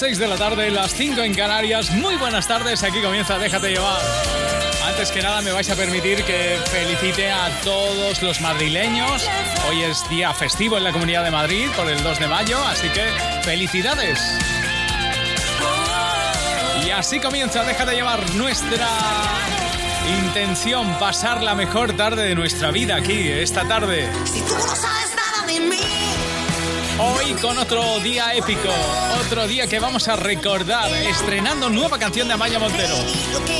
Las 6 de la tarde, las 5 en Canarias. Muy buenas tardes, aquí comienza Déjate llevar. Antes que nada me vais a permitir que felicite a todos los madrileños. Hoy es día festivo en la Comunidad de Madrid por el 2 de mayo, así que felicidades. Y así comienza Déjate llevar nuestra intención, pasar la mejor tarde de nuestra vida aquí, esta tarde. Si Hoy con otro día épico, otro día que vamos a recordar, estrenando nueva canción de Amaya Montero.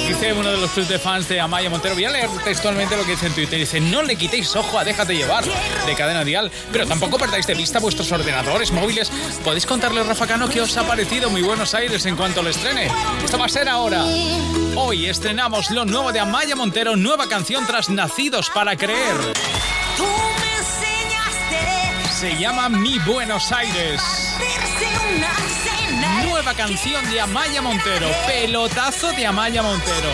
Dice uno de los clubs de fans de Amaya Montero, voy a leer textualmente lo que dice en Twitter, dice, no le quitéis ojo a Déjate llevar, de cadena dial, pero tampoco perdáis de vista vuestros ordenadores móviles. ¿Podéis contarle, Rafa Cano, qué os ha parecido Muy Buenos Aires en cuanto lo estrene? Esto va a ser ahora. Hoy estrenamos lo nuevo de Amaya Montero, nueva canción tras Nacidos para Creer. Se llama Mi Buenos Aires. Nueva canción de Amaya Montero, pelotazo de Amaya Montero.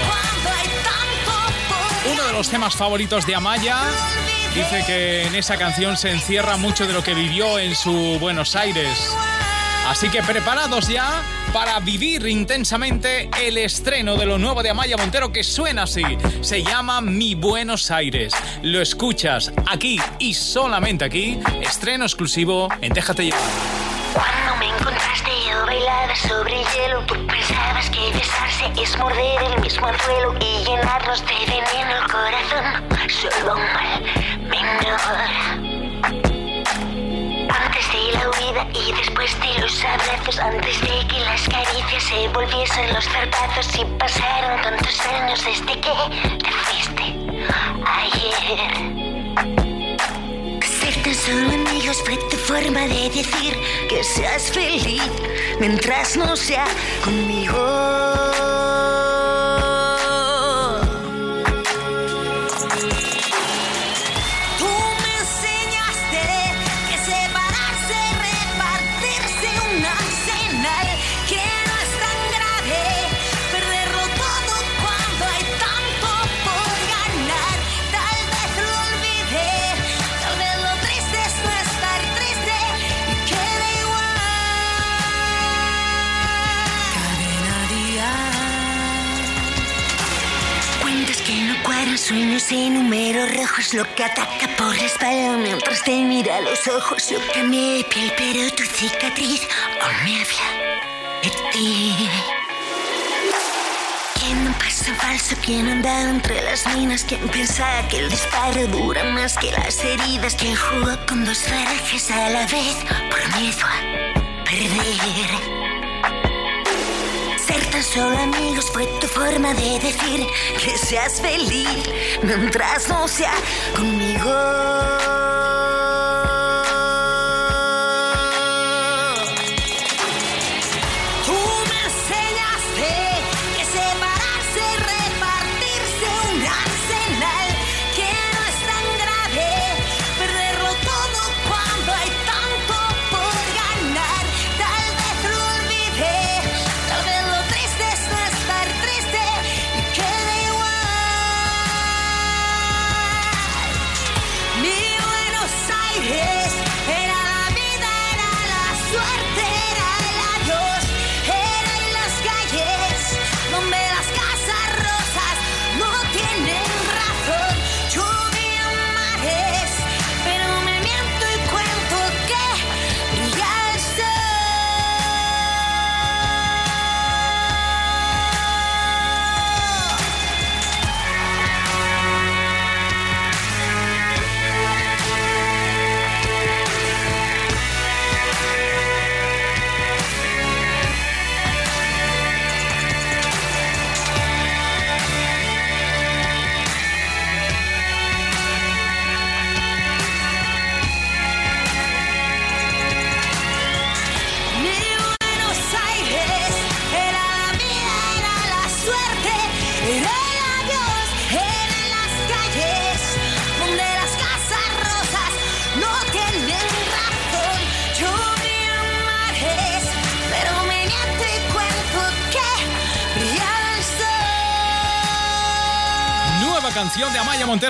Uno de los temas favoritos de Amaya dice que en esa canción se encierra mucho de lo que vivió en su Buenos Aires. Así que preparados ya para vivir intensamente el estreno de lo nuevo de Amaya Montero que suena así. Se llama Mi Buenos Aires. Lo escuchas aquí y solamente aquí. Estreno exclusivo en Déjate llevar. Cuando me encontraste yo bailaba sobre el hielo Tú pensabas que besarse es morder el mismo anzuelo Y llenarnos de veneno el corazón Solo un mal menor Antes de la huida y después de los abrazos Antes de que las caricias se volviesen los zarpazos Y pasaron tantos años desde que te fuiste ayer ser tan solo amigos fue tu forma de decir que seas feliz mientras no sea conmigo. Sueños y números rojos, lo que ataca por la espalda mientras te mira a los ojos. Yo cambié de piel, pero tu cicatriz aún me habla de ti. ¿Quién pasa falso? ¿Quién andaba entre las minas? ¿Quién pensaba que el disparo dura más que las heridas? ¿Quién jugó con dos barajas a la vez por miedo a perder? Ser tan solo amigos fue tu forma de decir que seas feliz mientras no sea conmigo.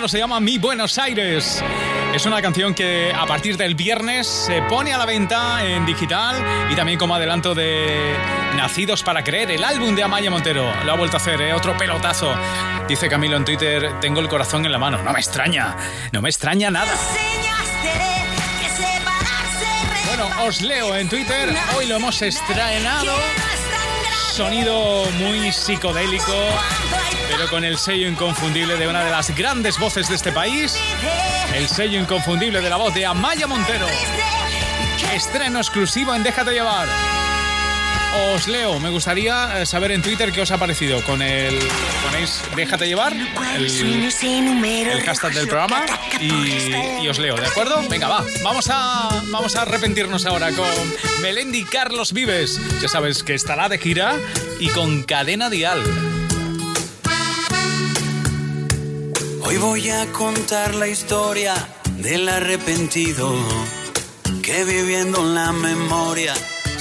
Montero se llama Mi Buenos Aires. Es una canción que a partir del viernes se pone a la venta en digital y también como adelanto de Nacidos para Creer, el álbum de Amaya Montero. Lo ha vuelto a hacer, ¿eh? otro pelotazo. Dice Camilo en Twitter, tengo el corazón en la mano. No me extraña, no me extraña nada. Bueno, os leo en Twitter, hoy lo hemos estrenado. Sonido muy psicodélico, pero con el sello inconfundible de una de las grandes voces de este país. El sello inconfundible de la voz de Amaya Montero. Estreno exclusivo en Déjate llevar os leo. Me gustaría eh, saber en Twitter qué os ha parecido con el. Ponéis Déjate llevar, el, hashtag del programa y, os leo, ¿de acuerdo? Venga, va. Vamos a, vamos a arrepentirnos ahora con Melendi Carlos Vives. Ya sabes que estará de gira y con cadena dial. Hoy voy a contar la historia del arrepentido que viviendo en la memoria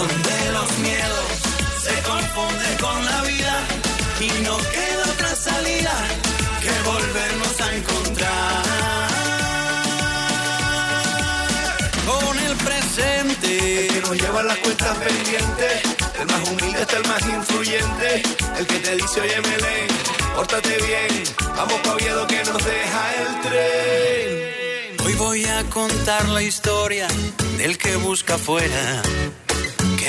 donde los miedos se confunden con la vida y no queda otra salida que volvernos a encontrar con el presente. El que nos lleva las cuentas pendientes, el más humilde está el más influyente, el que te dice oye Melén, pórtate bien, vamos pa' que nos deja el tren. Hoy voy a contar la historia del que busca afuera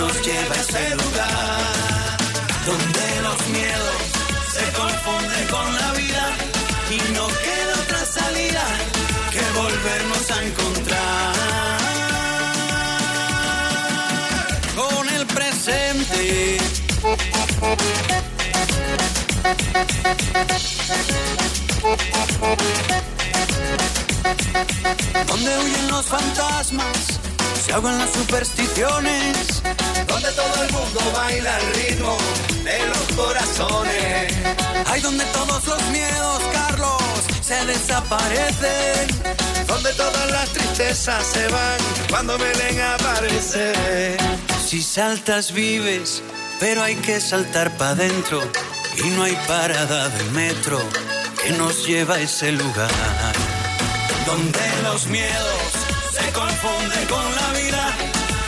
nos lleva a ese lugar donde los miedos se confunden con la vida y no queda otra salida que volvernos a encontrar con el presente. Donde huyen los fantasmas se ahogan las supersticiones, donde todo el mundo baila al ritmo de los corazones. Hay donde todos los miedos, Carlos, se desaparecen, donde todas las tristezas se van cuando Belén aparece. Si saltas vives, pero hay que saltar para adentro y no hay parada de metro que nos lleva a ese lugar donde los miedos se confunde con la vida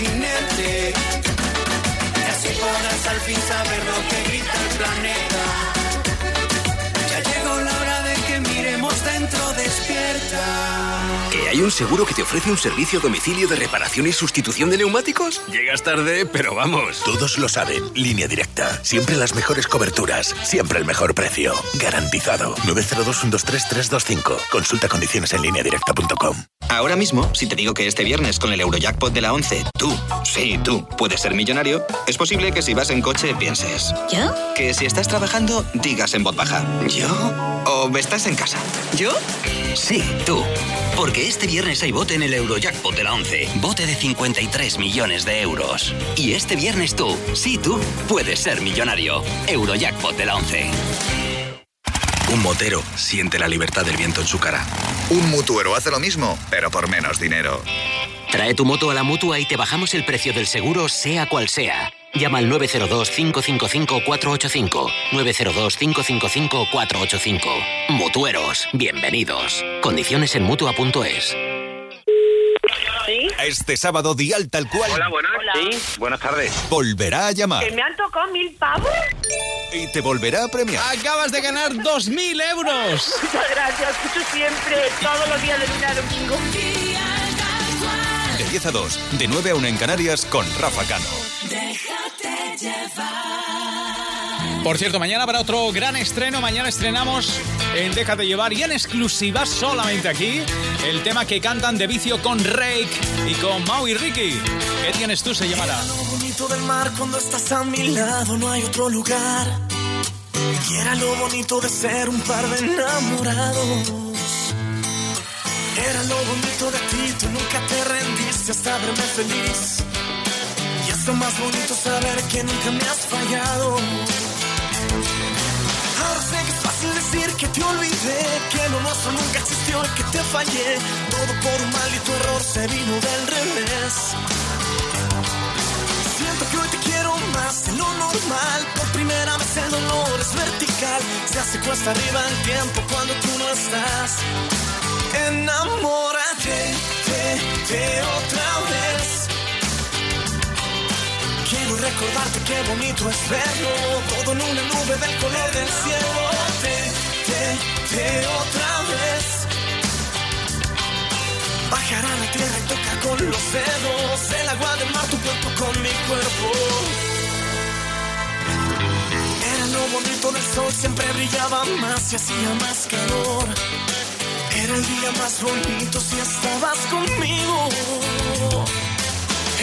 Inerte. Y así podrás al fin saber lo que hay un seguro que te ofrece un servicio a domicilio de reparación y sustitución de neumáticos? Llegas tarde, pero vamos. Todos lo saben. Línea directa. Siempre las mejores coberturas. Siempre el mejor precio. Garantizado. 902-123-325. Consulta condiciones en línea directa.com. Ahora mismo, si te digo que este viernes con el Eurojackpot de la 11, tú, sí, tú, puedes ser millonario, es posible que si vas en coche pienses. ¿Yo? Que si estás trabajando, digas en voz baja. ¿Yo? O estás en casa. ¿Yo? Sí, tú. Porque este viernes hay bote en el Eurojackpot de la 11. Bote de 53 millones de euros. Y este viernes tú, sí tú, puedes ser millonario. Eurojackpot de la 11. Un motero siente la libertad del viento en su cara. Un mutuero hace lo mismo, pero por menos dinero. Trae tu moto a la mutua y te bajamos el precio del seguro, sea cual sea. Llama al 902-555-485. 902-555-485. Mutueros, bienvenidos. Condiciones en mutua.es. Este sábado Dial tal cual. Hola, buenas. Sí, buenas tardes. Volverá a llamar. ¿Que me han tocado mil pavos? Y te volverá a premiar. Acabas de ganar 2.000 euros. Muchas gracias. Escucho siempre, todos los días de lunes a domingo. De 10 a 2, de 9 a 1 en Canarias con Rafa Cano. Déjate llevar. Por cierto, mañana habrá otro gran estreno. Mañana estrenamos en Déjate llevar y en exclusiva solamente aquí el tema que cantan de vicio con Rake y con Mau y Ricky. ¿Qué tienes tú? Se llamará. Lo bonito del mar cuando estás a mi lado, no hay otro lugar. Y era lo bonito de ser un par de enamorados. Era lo bonito de ti, tú nunca te rendiste hasta verme feliz. Lo más bonito saber que nunca me has fallado. Ahora sé que es fácil decir que te olvidé, que lo nuestro nunca existió y que te fallé. Todo por un maldito error se vino del revés. Siento que hoy te quiero más de lo normal. Por primera vez el dolor es vertical. Se hace cuesta arriba el tiempo cuando tú no estás. Enamórate de, de otra vez. Recordarte qué bonito es verlo. Todo en una nube del color del cielo. De, de, de otra vez. Bajar a la tierra y tocar con los dedos el agua del mar, tu cuerpo con mi cuerpo. Era lo bonito del sol, siempre brillaba más y hacía más calor. Era el día más bonito si estabas conmigo.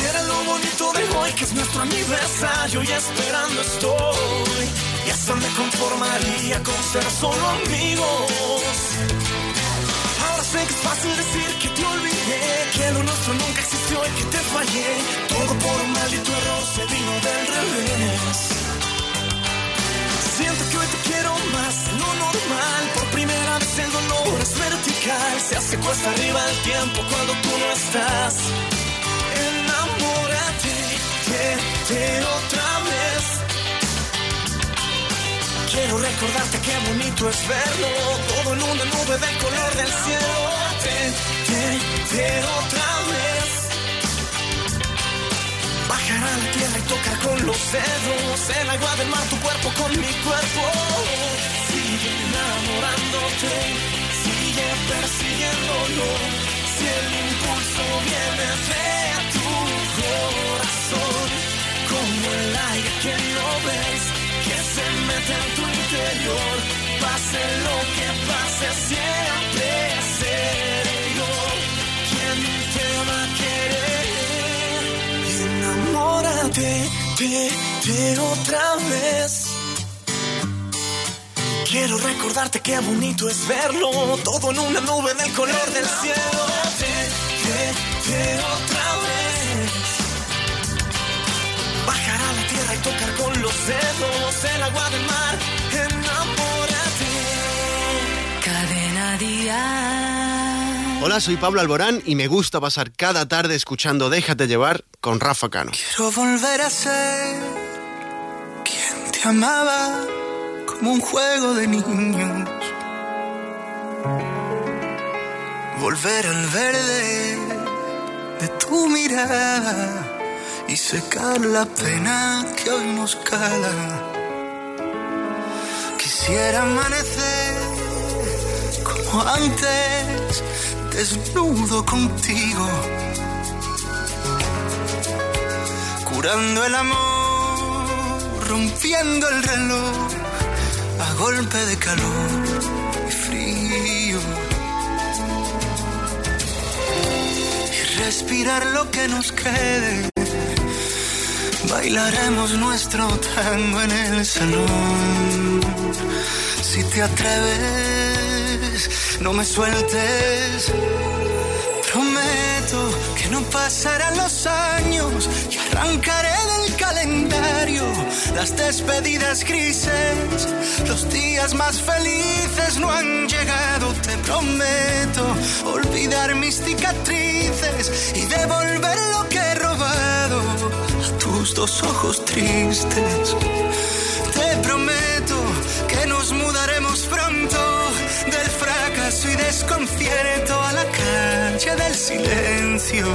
Era lo bonito de hoy, que es nuestro aniversario y esperando estoy. Y hasta me conformaría con ser solo amigos. Ahora sé que es fácil decir que te olvidé, que lo nuestro nunca existió y que te fallé. Todo por un maldito error se vino del revés. Siento que hoy te quiero más lo normal. Por primera vez el dolor es vertical. Se hace cuesta arriba el tiempo cuando tú no estás. De otra vez. Quiero recordarte qué bonito es verlo. Todo en una nube del color del cielo. De, de otra vez. Bajar a la tierra y tocar con los dedos el agua del mar, tu cuerpo con mi cuerpo. Sigue enamorándote, sigue persiguiéndolo. Si el impulso viene de tu corazón, como el aire que no ves, que se mete en tu interior. Pase lo que pase, siempre seré yo quien te va a querer. Enamórate de, de otra vez. Quiero recordarte qué bonito es verlo, todo en una nube del color del cielo. De, de, de otra tocar con los dedos el agua del mar. Enamórate. Cadena Día. Hola, soy Pablo Alborán y me gusta pasar cada tarde escuchando Déjate llevar con Rafa Cano. Quiero volver a ser quien te amaba como un juego de niños. Volver al verde de tu mirada y secar la pena que hoy nos cala. Quisiera amanecer como antes, desnudo contigo, curando el amor, rompiendo el reloj a golpe de calor y frío. Y respirar lo que nos quede. Bailaremos nuestro tango en el salón. Si te atreves, no me sueltes Prometo que no pasarán los años y arrancaré del calendario las despedidas grises. Los días más felices no han llegado, te prometo olvidar mis cicatrices y devolver lo que tus ojos tristes. Te prometo que nos mudaremos pronto del fracaso y desconcierto a la calle del silencio.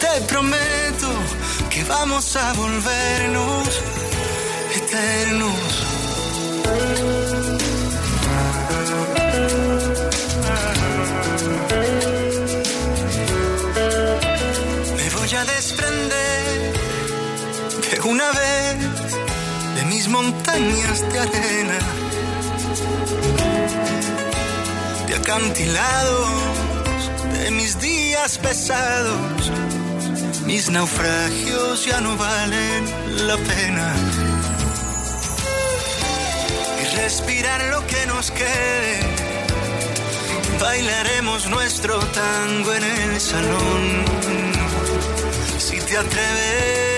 Te prometo que vamos a volvernos eternos. Me voy a desprender una vez de mis montañas de arena, de acantilados, de mis días pesados. Mis naufragios ya no valen la pena. Y respirar lo que nos quede. Bailaremos nuestro tango en el salón. Si te atreves,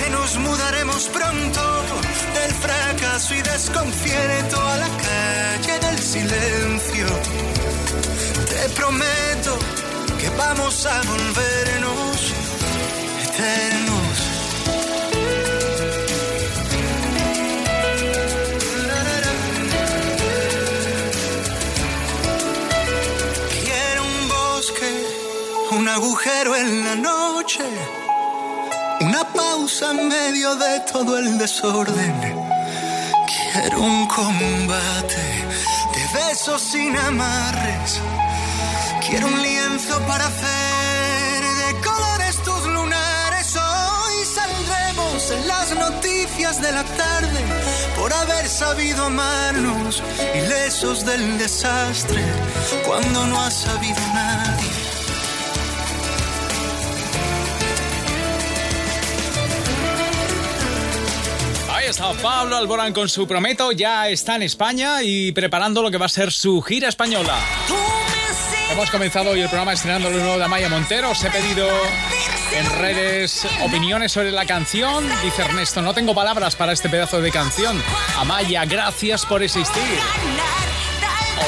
que nos mudaremos pronto del fracaso y desconcierto a la calle del silencio. Te prometo que vamos a volvernos eternos. Quiero un bosque, un agujero en la noche, una pausa en medio de todo el desorden. Quiero un combate de besos sin amarres. Quiero un lienzo para hacer de colores tus lunares. Hoy saldremos en las noticias de la tarde por haber sabido amarnos, ilesos del desastre, cuando no ha sabido nadie. Ahí está Pablo Alborán con su Prometo, ya está en España y preparando lo que va a ser su gira española. Hemos comenzado hoy el programa estrenando lo nuevo de Amaya Montero. Os he pedido en redes opiniones sobre la canción. Dice Ernesto, no tengo palabras para este pedazo de canción. Amaya, gracias por existir.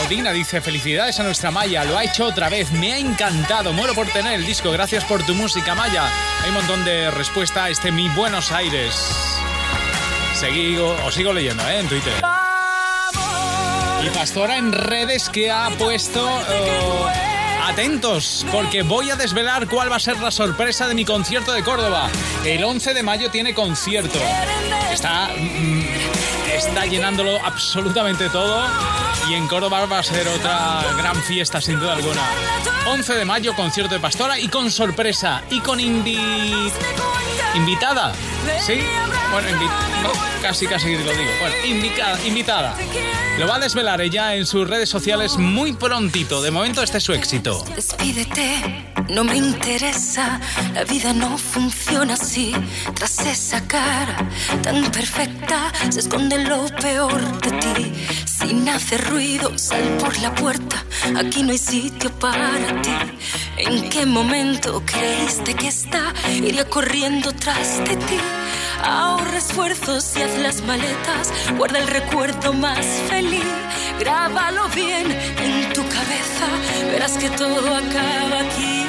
Odina dice, felicidades a nuestra Maya, lo ha hecho otra vez, me ha encantado, muero por tener el disco, gracias por tu música Maya. Hay un montón de respuesta a este Mi Buenos Aires. Seguigo, os sigo leyendo ¿eh? en Twitter. Y Pastora en redes que ha puesto... eh, Atentos, porque voy a desvelar cuál va a ser la sorpresa de mi concierto de Córdoba. El 11 de mayo tiene concierto. Está, mm, está llenándolo absolutamente todo y en Córdoba va a ser otra gran fiesta sin duda alguna. 11 de mayo, concierto de Pastora y con sorpresa y con invi- invitada. ¿Sí? Bueno, invi- no, casi casi lo digo. Bueno, indica- invitada. Lo va a desvelar ella en sus redes sociales muy prontito. De momento este es su éxito. Despídete, no me interesa, la vida no funciona así. Tras esa cara tan perfecta se esconde lo peor de ti. Sin hacer ruido, sal por la puerta, aquí no hay sitio para ti. ¿En qué momento creíste que esta iría corriendo tras de ti? Ahorra esfuerzos y haz las maletas, guarda el recuerdo más feliz. Grábalo bien en tu cabeza, verás que todo acaba aquí.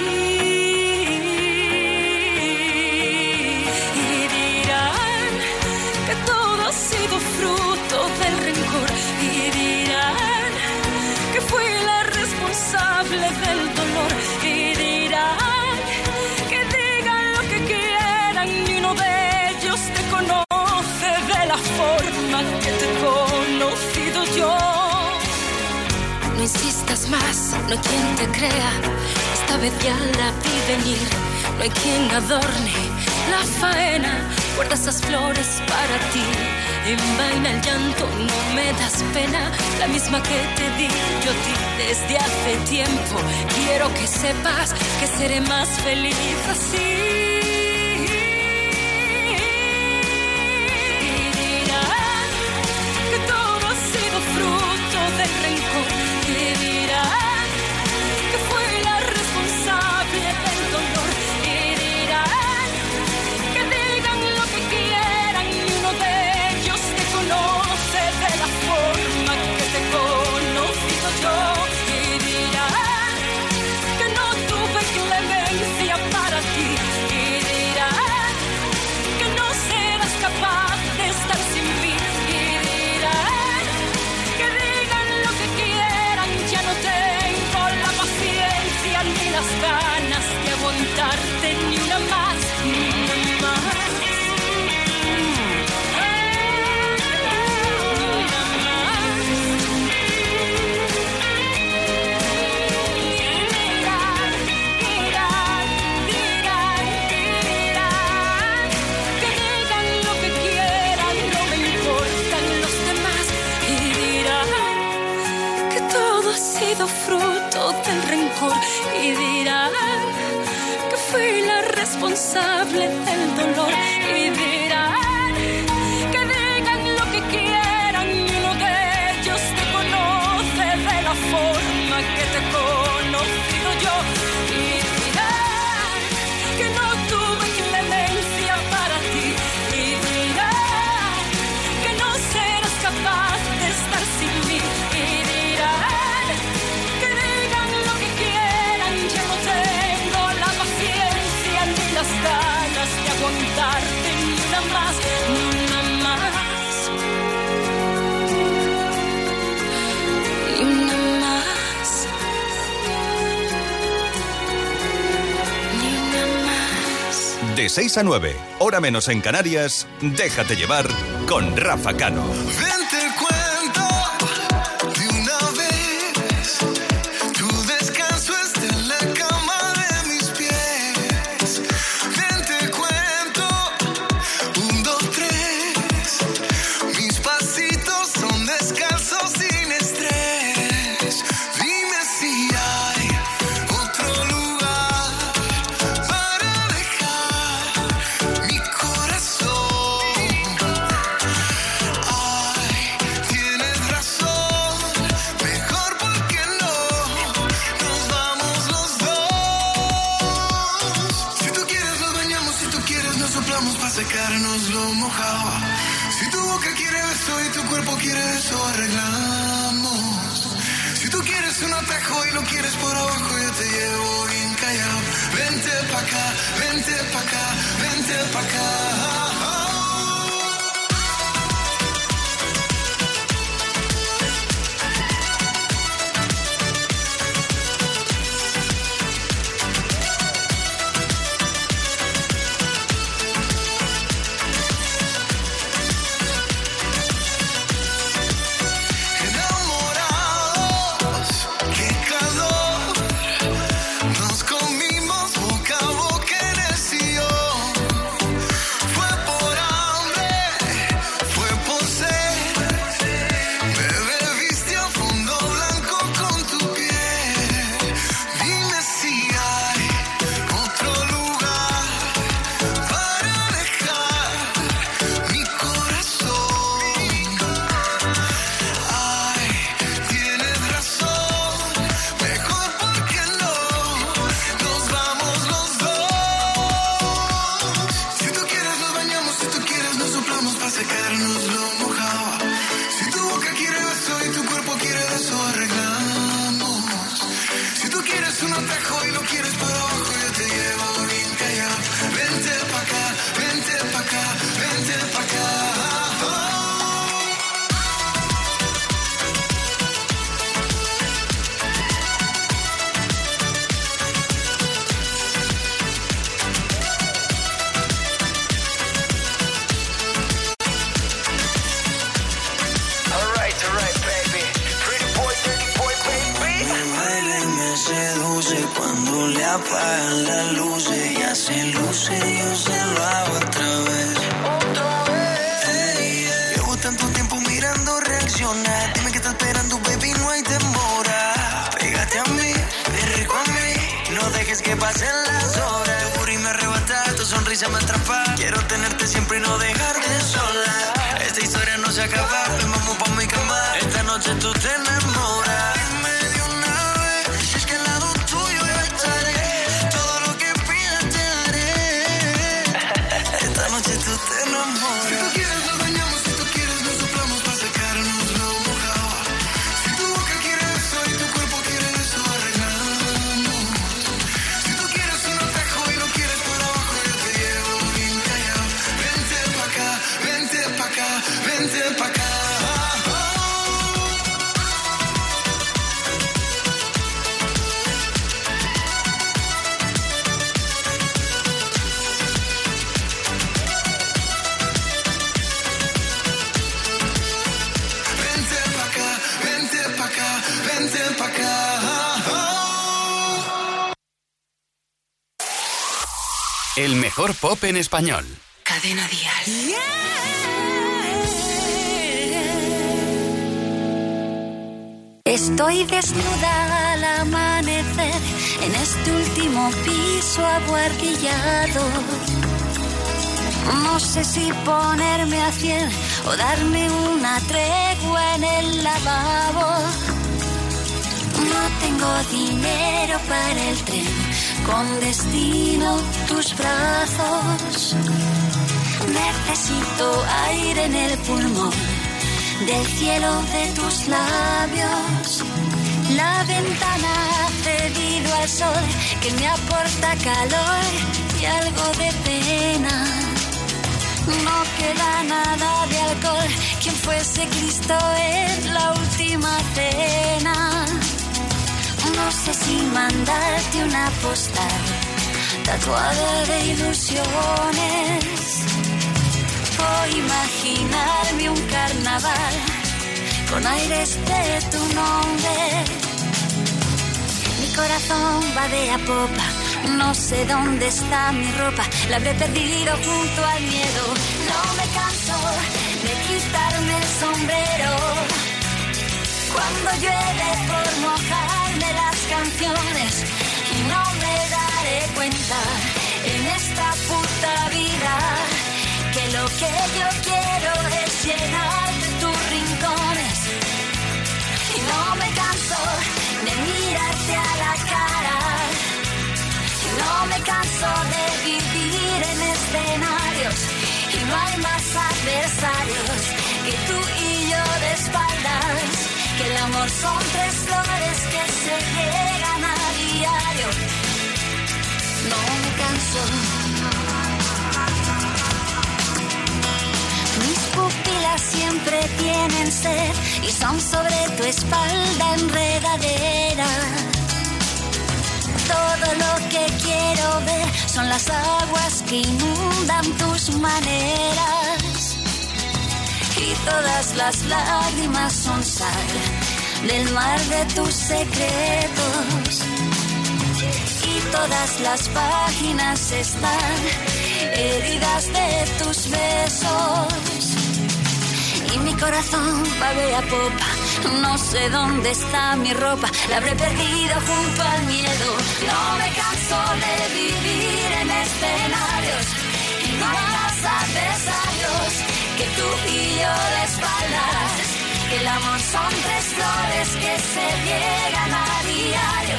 Y dirán que todo ha sido fruto del del dolor y dirán que digan lo que quieran y uno de ellos te conoce de la forma que te he conocido yo. No insistas más, no hay quien te crea, esta vez ya la vi venir, no hay quien adorne la faena, guarda esas flores para ti envaina el llanto, no me das pena, la misma que te di yo ti desde hace tiempo. Quiero que sepas que seré más feliz así. 6 a 9, hora menos en Canarias, déjate llevar con Rafa Cano. Mejor pop en español. Cadena Dial. Estoy desnuda al amanecer en este último piso aguardillado. No sé si ponerme a cien o darme una tregua en el lavabo. No tengo dinero para el tren, con destino tus brazos. Necesito aire en el pulmón, del cielo de tus labios. La ventana ha cedido al sol que me aporta calor y algo de pena. No queda nada de alcohol, quien fuese Cristo en la última cena. No sé si mandarte una postal tatuada de ilusiones o imaginarme un carnaval con aires de tu nombre. Mi corazón va de a popa, no sé dónde está mi ropa, la habré perdido junto al miedo. No me canso de quitarme el sombrero. Cuando llueve por mojarme las canciones y no me daré cuenta en esta puta vida que lo que yo quiero es llenar tus rincones. Y no me canso de mirarte a la cara. Y no me canso de vivir en escenarios. Y no hay más adversarios que tú y yo de son tres flores que se llegan a diario no me canso Mis pupilas siempre tienen sed y son sobre tu espalda enredadera. Todo lo que quiero ver son las aguas que inundan tus maneras. Y todas las lágrimas son sal del mar de tus secretos. Y todas las páginas están heridas de tus besos. Y mi corazón va de a popa. No sé dónde está mi ropa, la habré perdido junto al miedo. No me canso de vivir en escenarios. Y no más adversarios que tú y yo de espaldas. El amor son tres flores que se llegan a diario.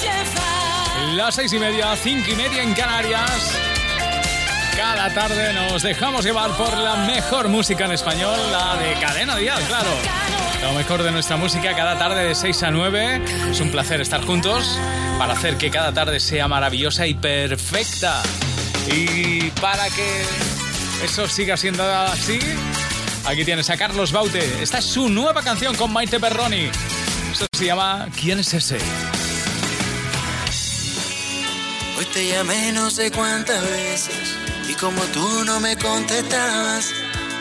Llevar. Las seis y media, cinco y media en Canarias. Cada tarde nos dejamos llevar por la mejor música en español, la de Cadena Díaz, claro. Lo mejor de nuestra música cada tarde de 6 a 9. Es un placer estar juntos para hacer que cada tarde sea maravillosa y perfecta. Y para que eso siga siendo así, aquí tienes a Carlos Baute. Esta es su nueva canción con Maite Perroni. Esto se llama ¿Quién es ese? Hoy te llamé no sé cuántas veces Y como tú no me contestabas,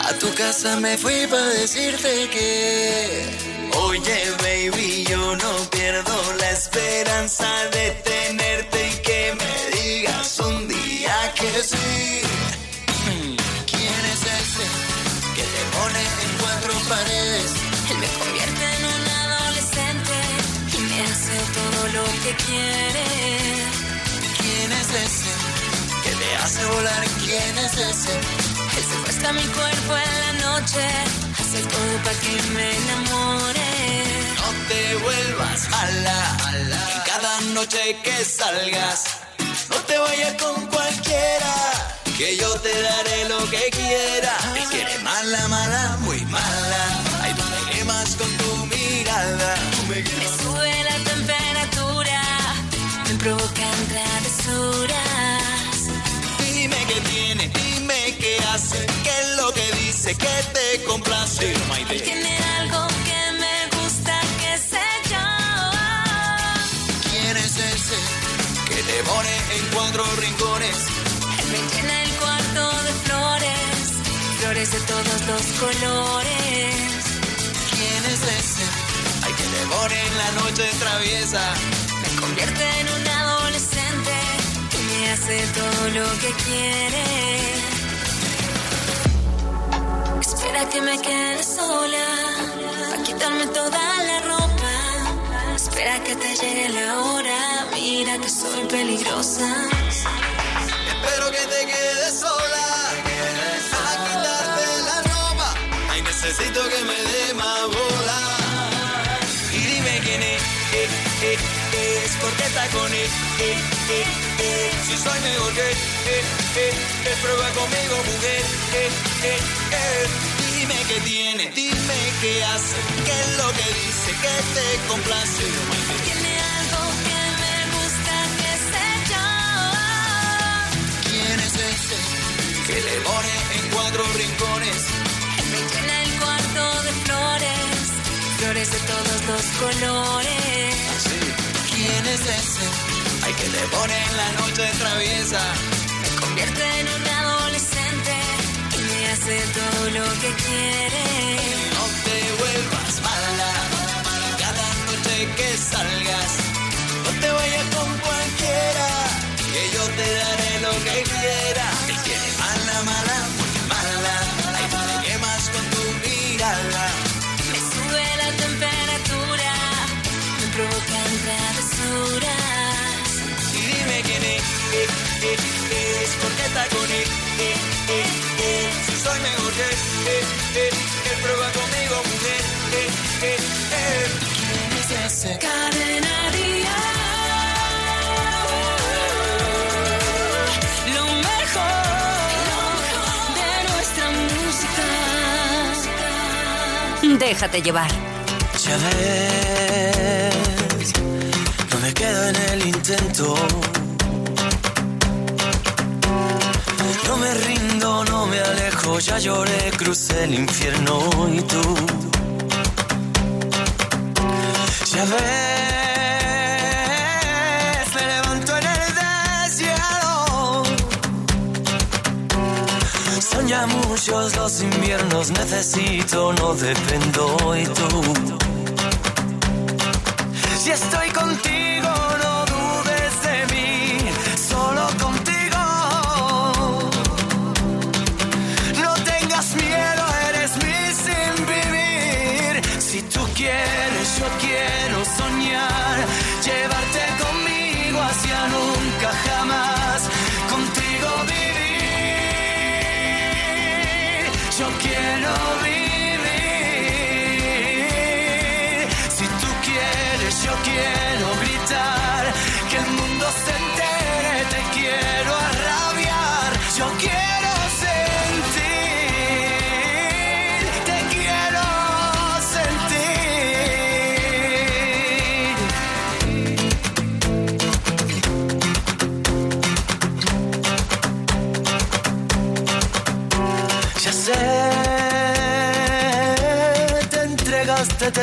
a tu casa me fui para decirte que. Oye, baby, yo no pierdo la esperanza de tenerte y que me digas un día que sí. ¿Quién es ese que te pone en cuatro paredes? Él me convierte en un adolescente y me hace todo lo que quiere. ¿Quién es ese que te hace volar? ¿Quién es ese? Él secuestra mi cuerpo en la noche, hace todo para que me enamore. No te vuelvas mala, en cada noche que salgas. No te vayas con cualquiera, que yo te daré lo que quiera. Me quiere mala, mala, muy mala. Ay, tú me quemas con tu mirada. Tú me Me sube la temperatura, me provocan travesuras. Lo que te complace. Él tiene algo que me gusta, que sé yo. ¿Quién es ese que te pone en cuatro rincones? Él me llena el cuarto de flores, flores de todos los colores. ¿Quién es ese? Ay, que te pone en la noche traviesa. Me convierte en un adolescente y me hace todo lo que quiere. Espera que me quede sola, para quitarme toda la ropa. Espera que te llegue la hora, mira que soy peligrosa. Espero que te quedes sola. A quitarte la ropa. Ay, necesito que me dé más bola. Y dime quién es, eh, eh, eh, es porque está con él, eh, eh, eh. Si soy mejor que, eh, eh, prueba conmigo, mujer, eh, eh, eh. Dime qué tiene, dime qué hace, qué es lo que dice, que te complace. Tiene algo que me gusta, que sé yo. ¿Quién es ese que le pone en cuatro rincones? Me llena el cuarto de flores, flores de todos los colores. ¿Quién es ese? Ay, que le pone en la noche traviesa. Convierte en un adolescente y me hace todo lo que quiere. No te vuelvas mala. Cada noche que salgas, no te vayas con cualquiera. Que yo te daré lo que quiera. Te quiere mala, mala. Eh, con él, eh, eh, eh. Si soy mejor que él, eh, eh, él prueba conmigo, mujer, eh, eh, eh. ¿Quién es ese? Cadena Dial. Lo mejor de nuestra música. Déjate llevar. Ya ves, no me quedo en el intento. Me rindo, no me alejo, ya lloré, crucé el infierno y tú. Ya ves, me levanto en el desierto. Son ya muchos los inviernos, necesito, no dependo y tú. Si estoy quieres, yo quiero soñar, llevarte conmigo hacia nunca jamás, contigo vivir. Yo quiero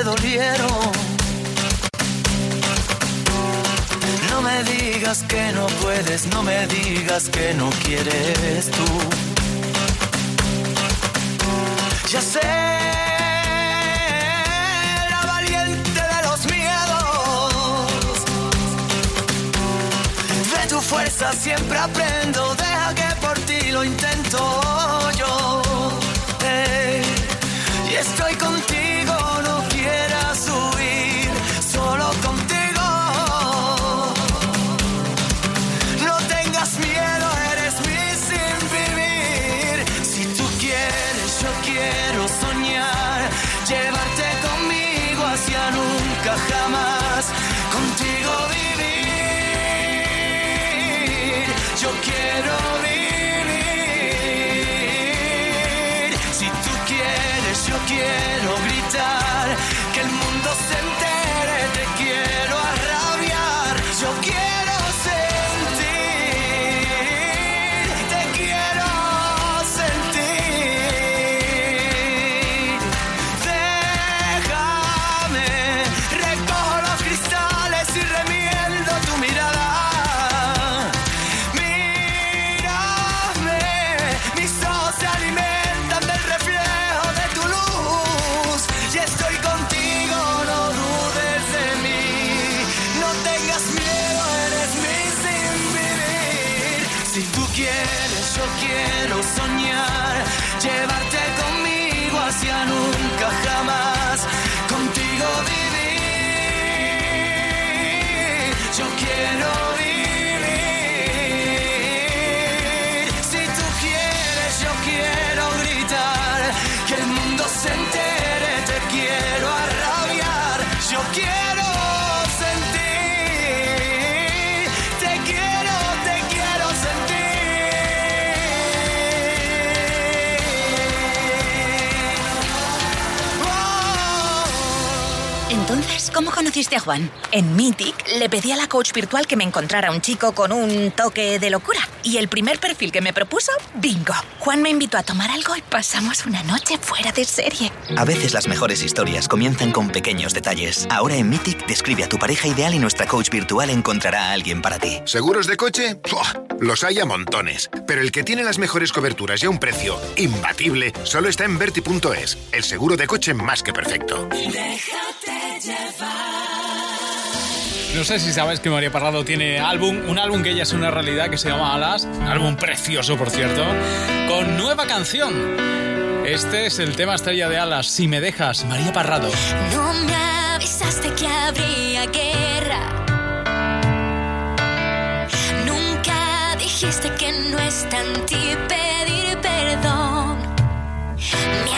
dolieron. No me digas que no puedes, no me digas que no quieres tú. Ya sé, la valiente de los miedos. De tu fuerza siempre aprendo, deja que por ti lo intento yo. Ey, y estoy contigo, quiero soñar, llevarte conmigo hacia nunca jamás, contigo vivir. Yo quiero vivir. Si tú quieres, yo quiero gritar, ¿cómo conociste a Juan? En Mythic le pedí a la coach virtual que me encontrara un chico con un toque de locura. Y el primer perfil que me propuso, bingo. Juan me invitó a tomar algo y pasamos una noche fuera de serie. A veces las mejores historias comienzan con pequeños detalles. Ahora en Mythic describe a tu pareja ideal y nuestra coach virtual encontrará a alguien para ti. ¿Seguros de coche? Los hay a montones. Pero el que tiene las mejores coberturas y a un precio imbatible solo está en Verti.es, el seguro de coche más que perfecto. No sé si sabes que María Parrado tiene álbum, un álbum que ella es una realidad que se llama Alas, un álbum precioso por cierto, con nueva canción. Este es el tema estrella de Alas, Si me dejas, María Parrado. No me avisaste que habría guerra. Nunca dijiste que no está en ti pedir perdón. Me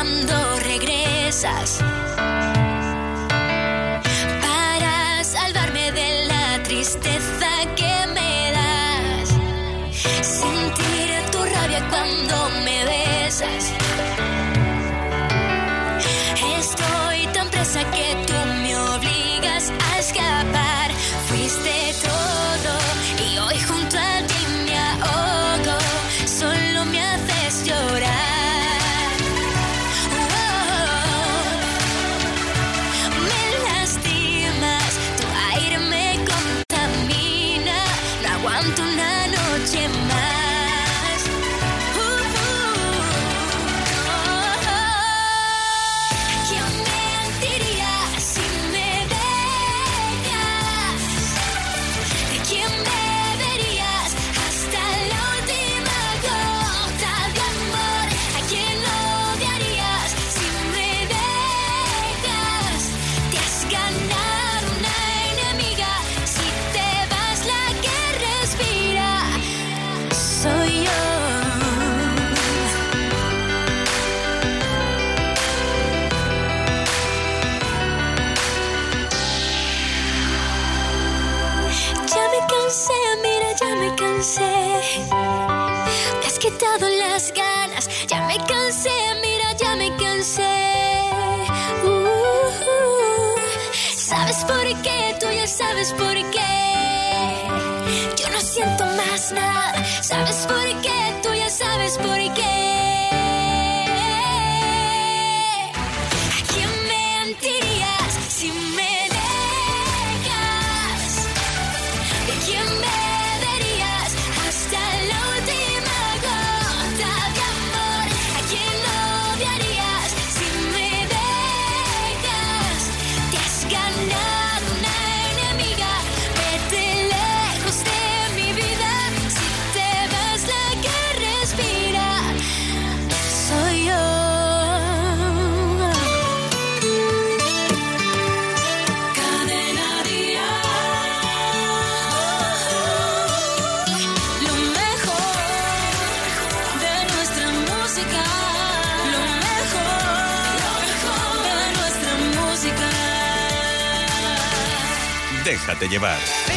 cuando regresas. ¿Sabes por qué? Yo no siento más nada. ¿Sabes por qué? llevar.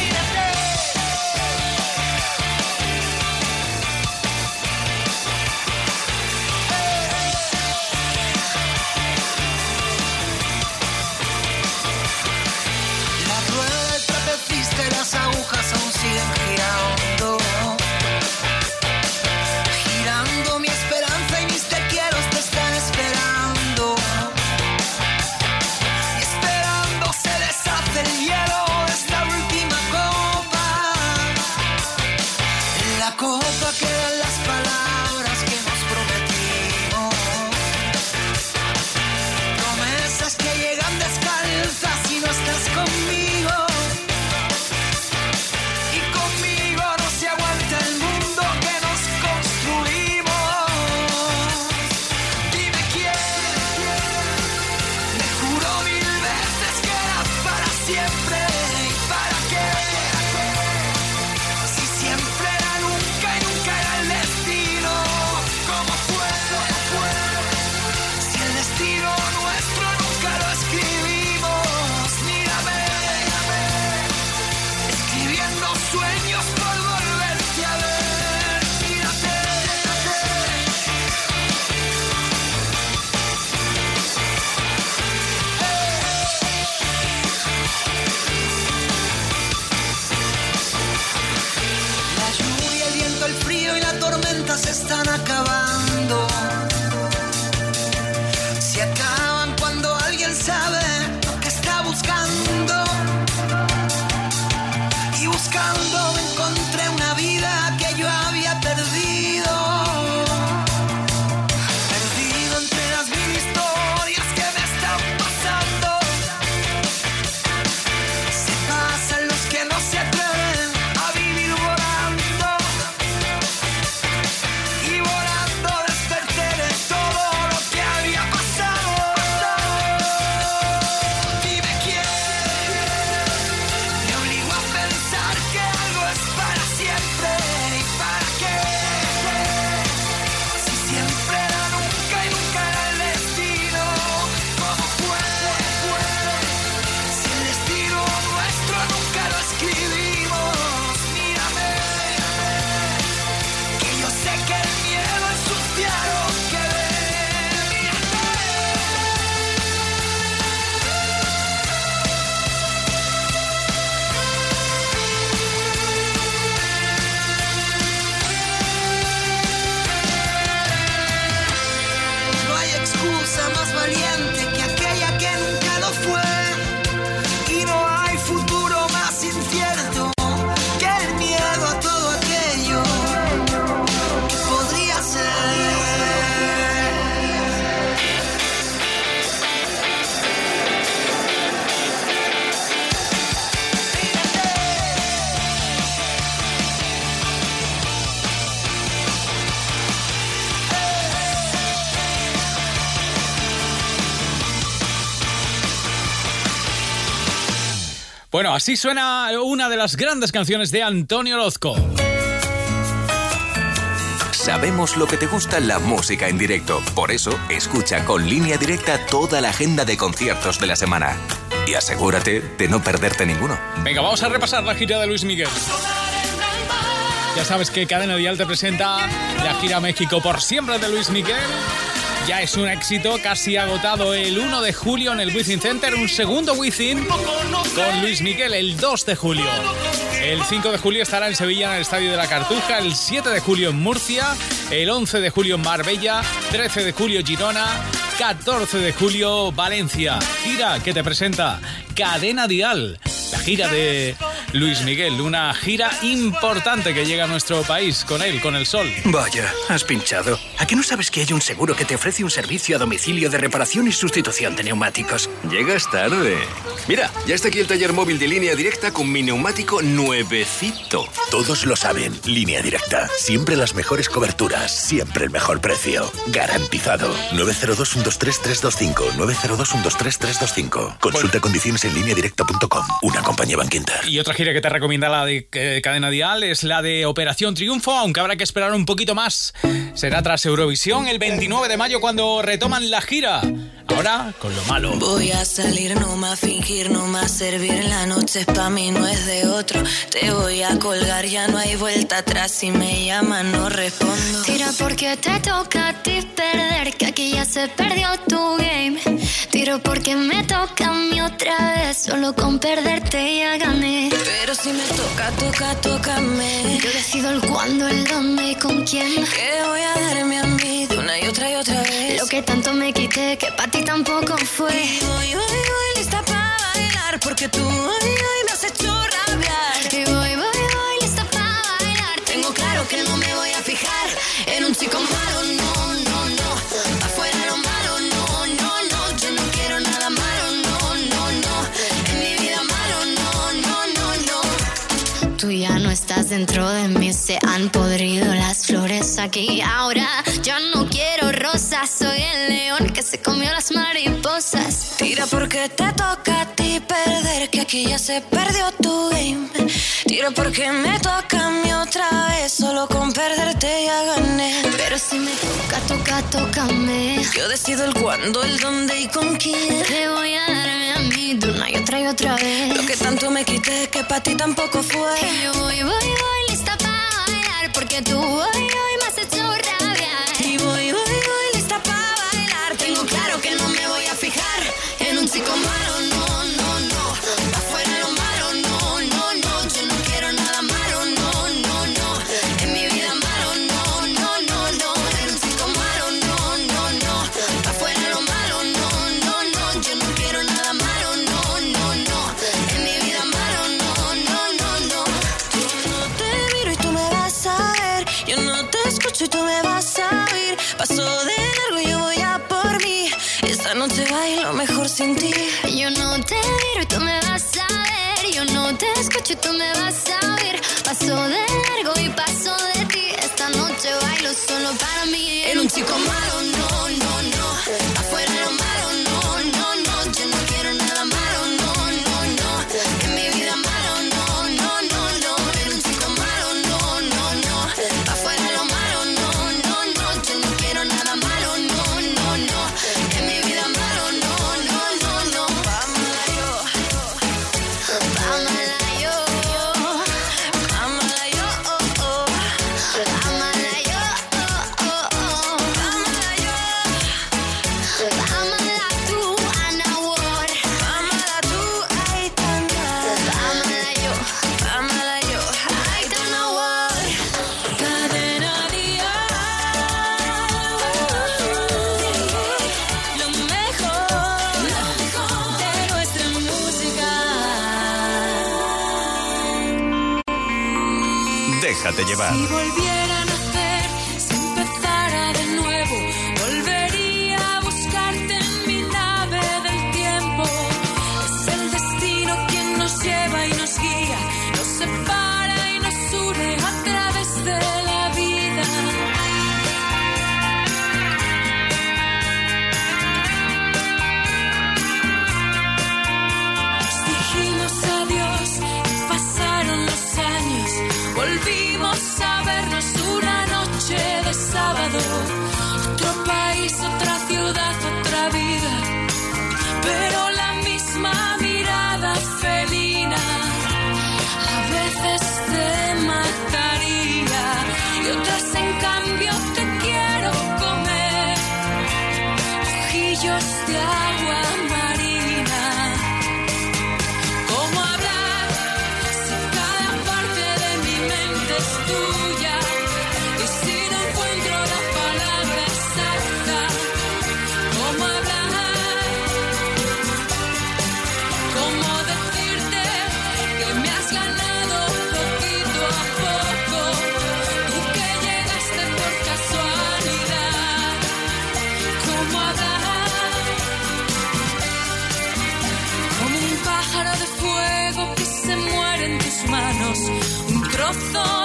Bueno, así suena una de las grandes canciones de Antonio Orozco. Sabemos lo que te gusta la música en directo. Por eso, escucha con línea directa toda la agenda de conciertos de la semana. Y asegúrate de no perderte ninguno. Venga, vamos a repasar la gira de Luis Miguel. Ya sabes que Cadena Dial te presenta la gira México por siempre de Luis Miguel ya es un éxito, casi agotado el 1 de julio en el Wizzing Center, un segundo Wizzing con Luis Miguel el 2 de julio. El 5 de julio estará en Sevilla en el Estadio de la Cartuja, el 7 de julio en Murcia, el 11 de julio en Marbella, 13 de julio Girona, 14 de julio Valencia. Gira que te presenta Cadena Dial, la gira de Luis Miguel, una gira importante que llega a nuestro país con él, con el sol. Vaya, has pinchado. ¿A qué no sabes que hay un seguro que te ofrece un servicio a domicilio de reparación y sustitución de neumáticos? Llegas tarde. Mira, ya está aquí el taller móvil de línea directa con mi neumático nuevecito. Todos lo saben, línea directa. Siempre las mejores coberturas, siempre el mejor precio. Garantizado. 902-123-325. 902-123-325. Consulta condiciones en línea directa.com. Una compañía banquinter. Y otra gira que te recomienda la de eh, Cadena Dial es la de Operación Triunfo, aunque habrá que esperar un poquito más. Será tras Eurovisión el 29 de mayo cuando retoman la gira. Ahora con lo malo. Voy a salir, no más fingir, no más servir. La noche es pa' mí, no es de otro. Te voy a colgar, ya no hay vuelta atrás. Si me llaman, no respondo. Tira porque te toca a ti perder, que aquí ya se perdió tu game. Tiro porque me toca a mí otra vez, solo con perderte ya gané. Pero si me toca, toca, tócame. Yo decido el cuándo, el dónde y con quién. Que voy a darme a mí de una y otra y otra vez. Lo que tanto me quité, que para ti tampoco fue. Y voy, voy, voy lista para bailar, porque tú hoy, hoy me has hecho rabiar. Y voy, voy, dentro de mí, se han podrido las flores aquí. Ahora yo no quiero rosas, soy el león que se comió las mariposas. Tira porque te toca ti perder, que aquí ya se perdió tu game. Tira porque me toca a mí otra vez, solo con perderte ya gané. Pero si me toca, toca, tócame. Yo decido el cuándo, el dónde y con quién. Te voy a darme a mí de una y otra y otra vez. Lo que tanto me quité que para ti tampoco fue. Y yo voy, voy, voy lista para bailar, porque tú hoy, hoy me has hecho rabiar. Y voy, voy, voy lista para bailar. Tengo claro que no me voy a fijar en un chico no te escucho y tú me vas a oír. Paso de largo y paso de ti. Esta noche bailo solo para mí. En un chico malo, no. Déjate llevar.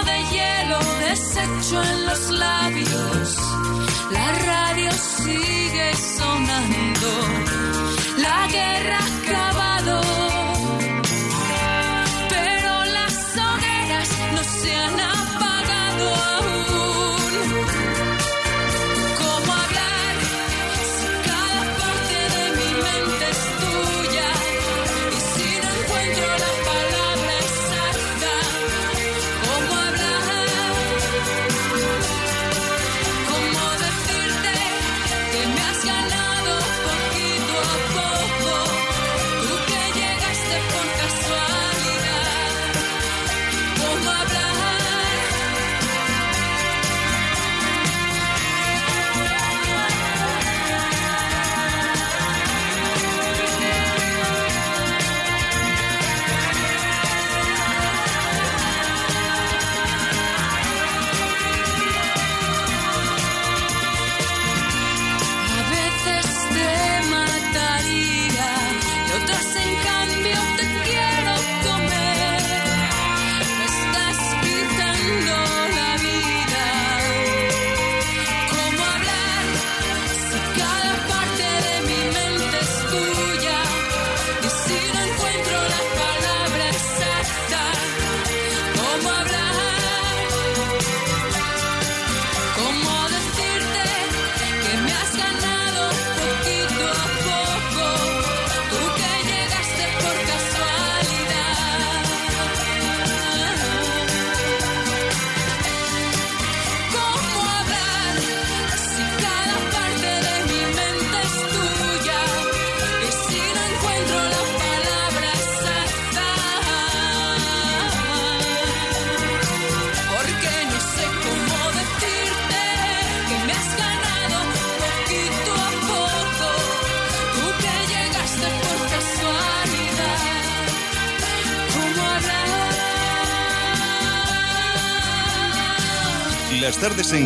De hielo deshecho en los labios. La radio sigue sonando, la guerra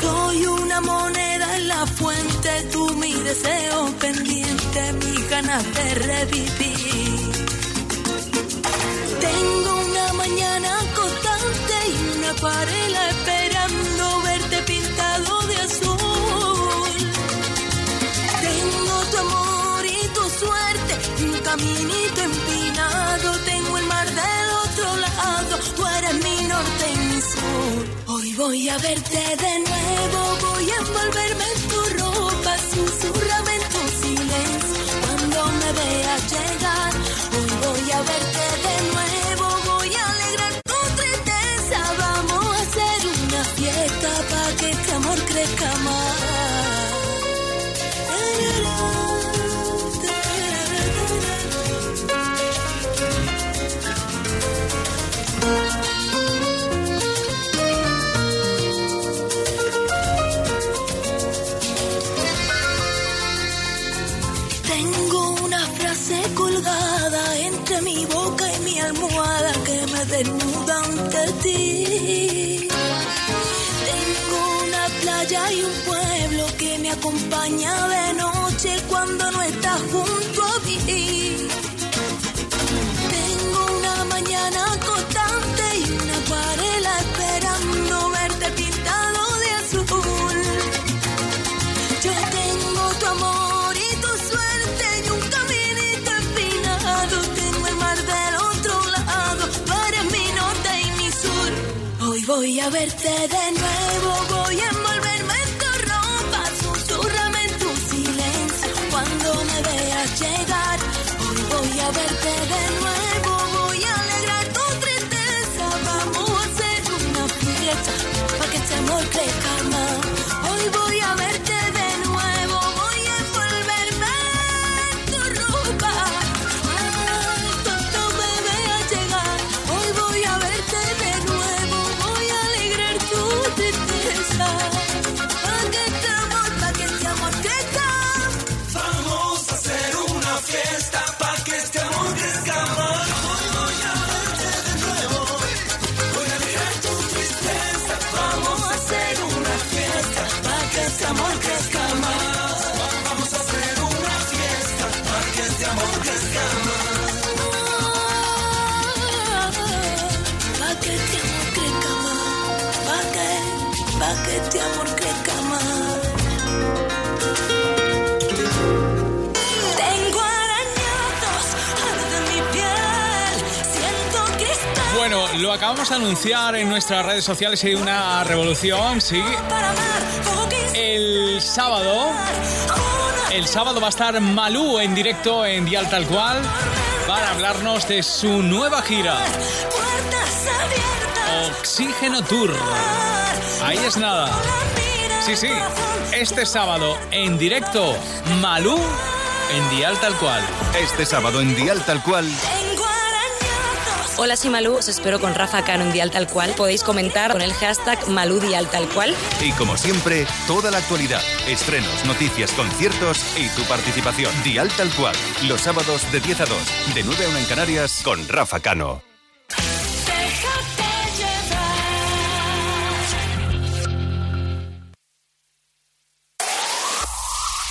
Soy una moneda en la fuente, tú mi deseo pendiente, mis ganas de revivir. Tengo voy a verte de nuevo, voy a envolverme en tu Hay un pueblo que me acompaña de noche cuando no estás junto a mí. Tengo una mañana constante y una acuarela esperando verte pintado de azul. Yo tengo tu amor y tu suerte y un caminito empinado. Tengo el mar del otro lado, para mi norte y mi sur. Hoy voy a verte de nuevo, voy a envolver. volver calma. Bueno, lo acabamos de anunciar en nuestras redes sociales. Hay una revolución, sí. El sábado. El sábado va a estar Malú en directo en Dial Tal Cual para hablarnos de su nueva gira. Oxígeno Tour. Ahí es nada. Sí, sí, este sábado en directo, Malú en Dial Tal Cual. Este sábado en Dial Tal Cual. Hola, soy Malú, os espero con Rafa Cano en Dial Tal Cual. Podéis comentar con el hashtag Malú Dial Tal Cual. Y como siempre, toda la actualidad, estrenos, noticias, conciertos y tu participación. Dial Tal Cual, los sábados de 10 a 2, de 9 a 1 en Canarias, con Rafa Cano.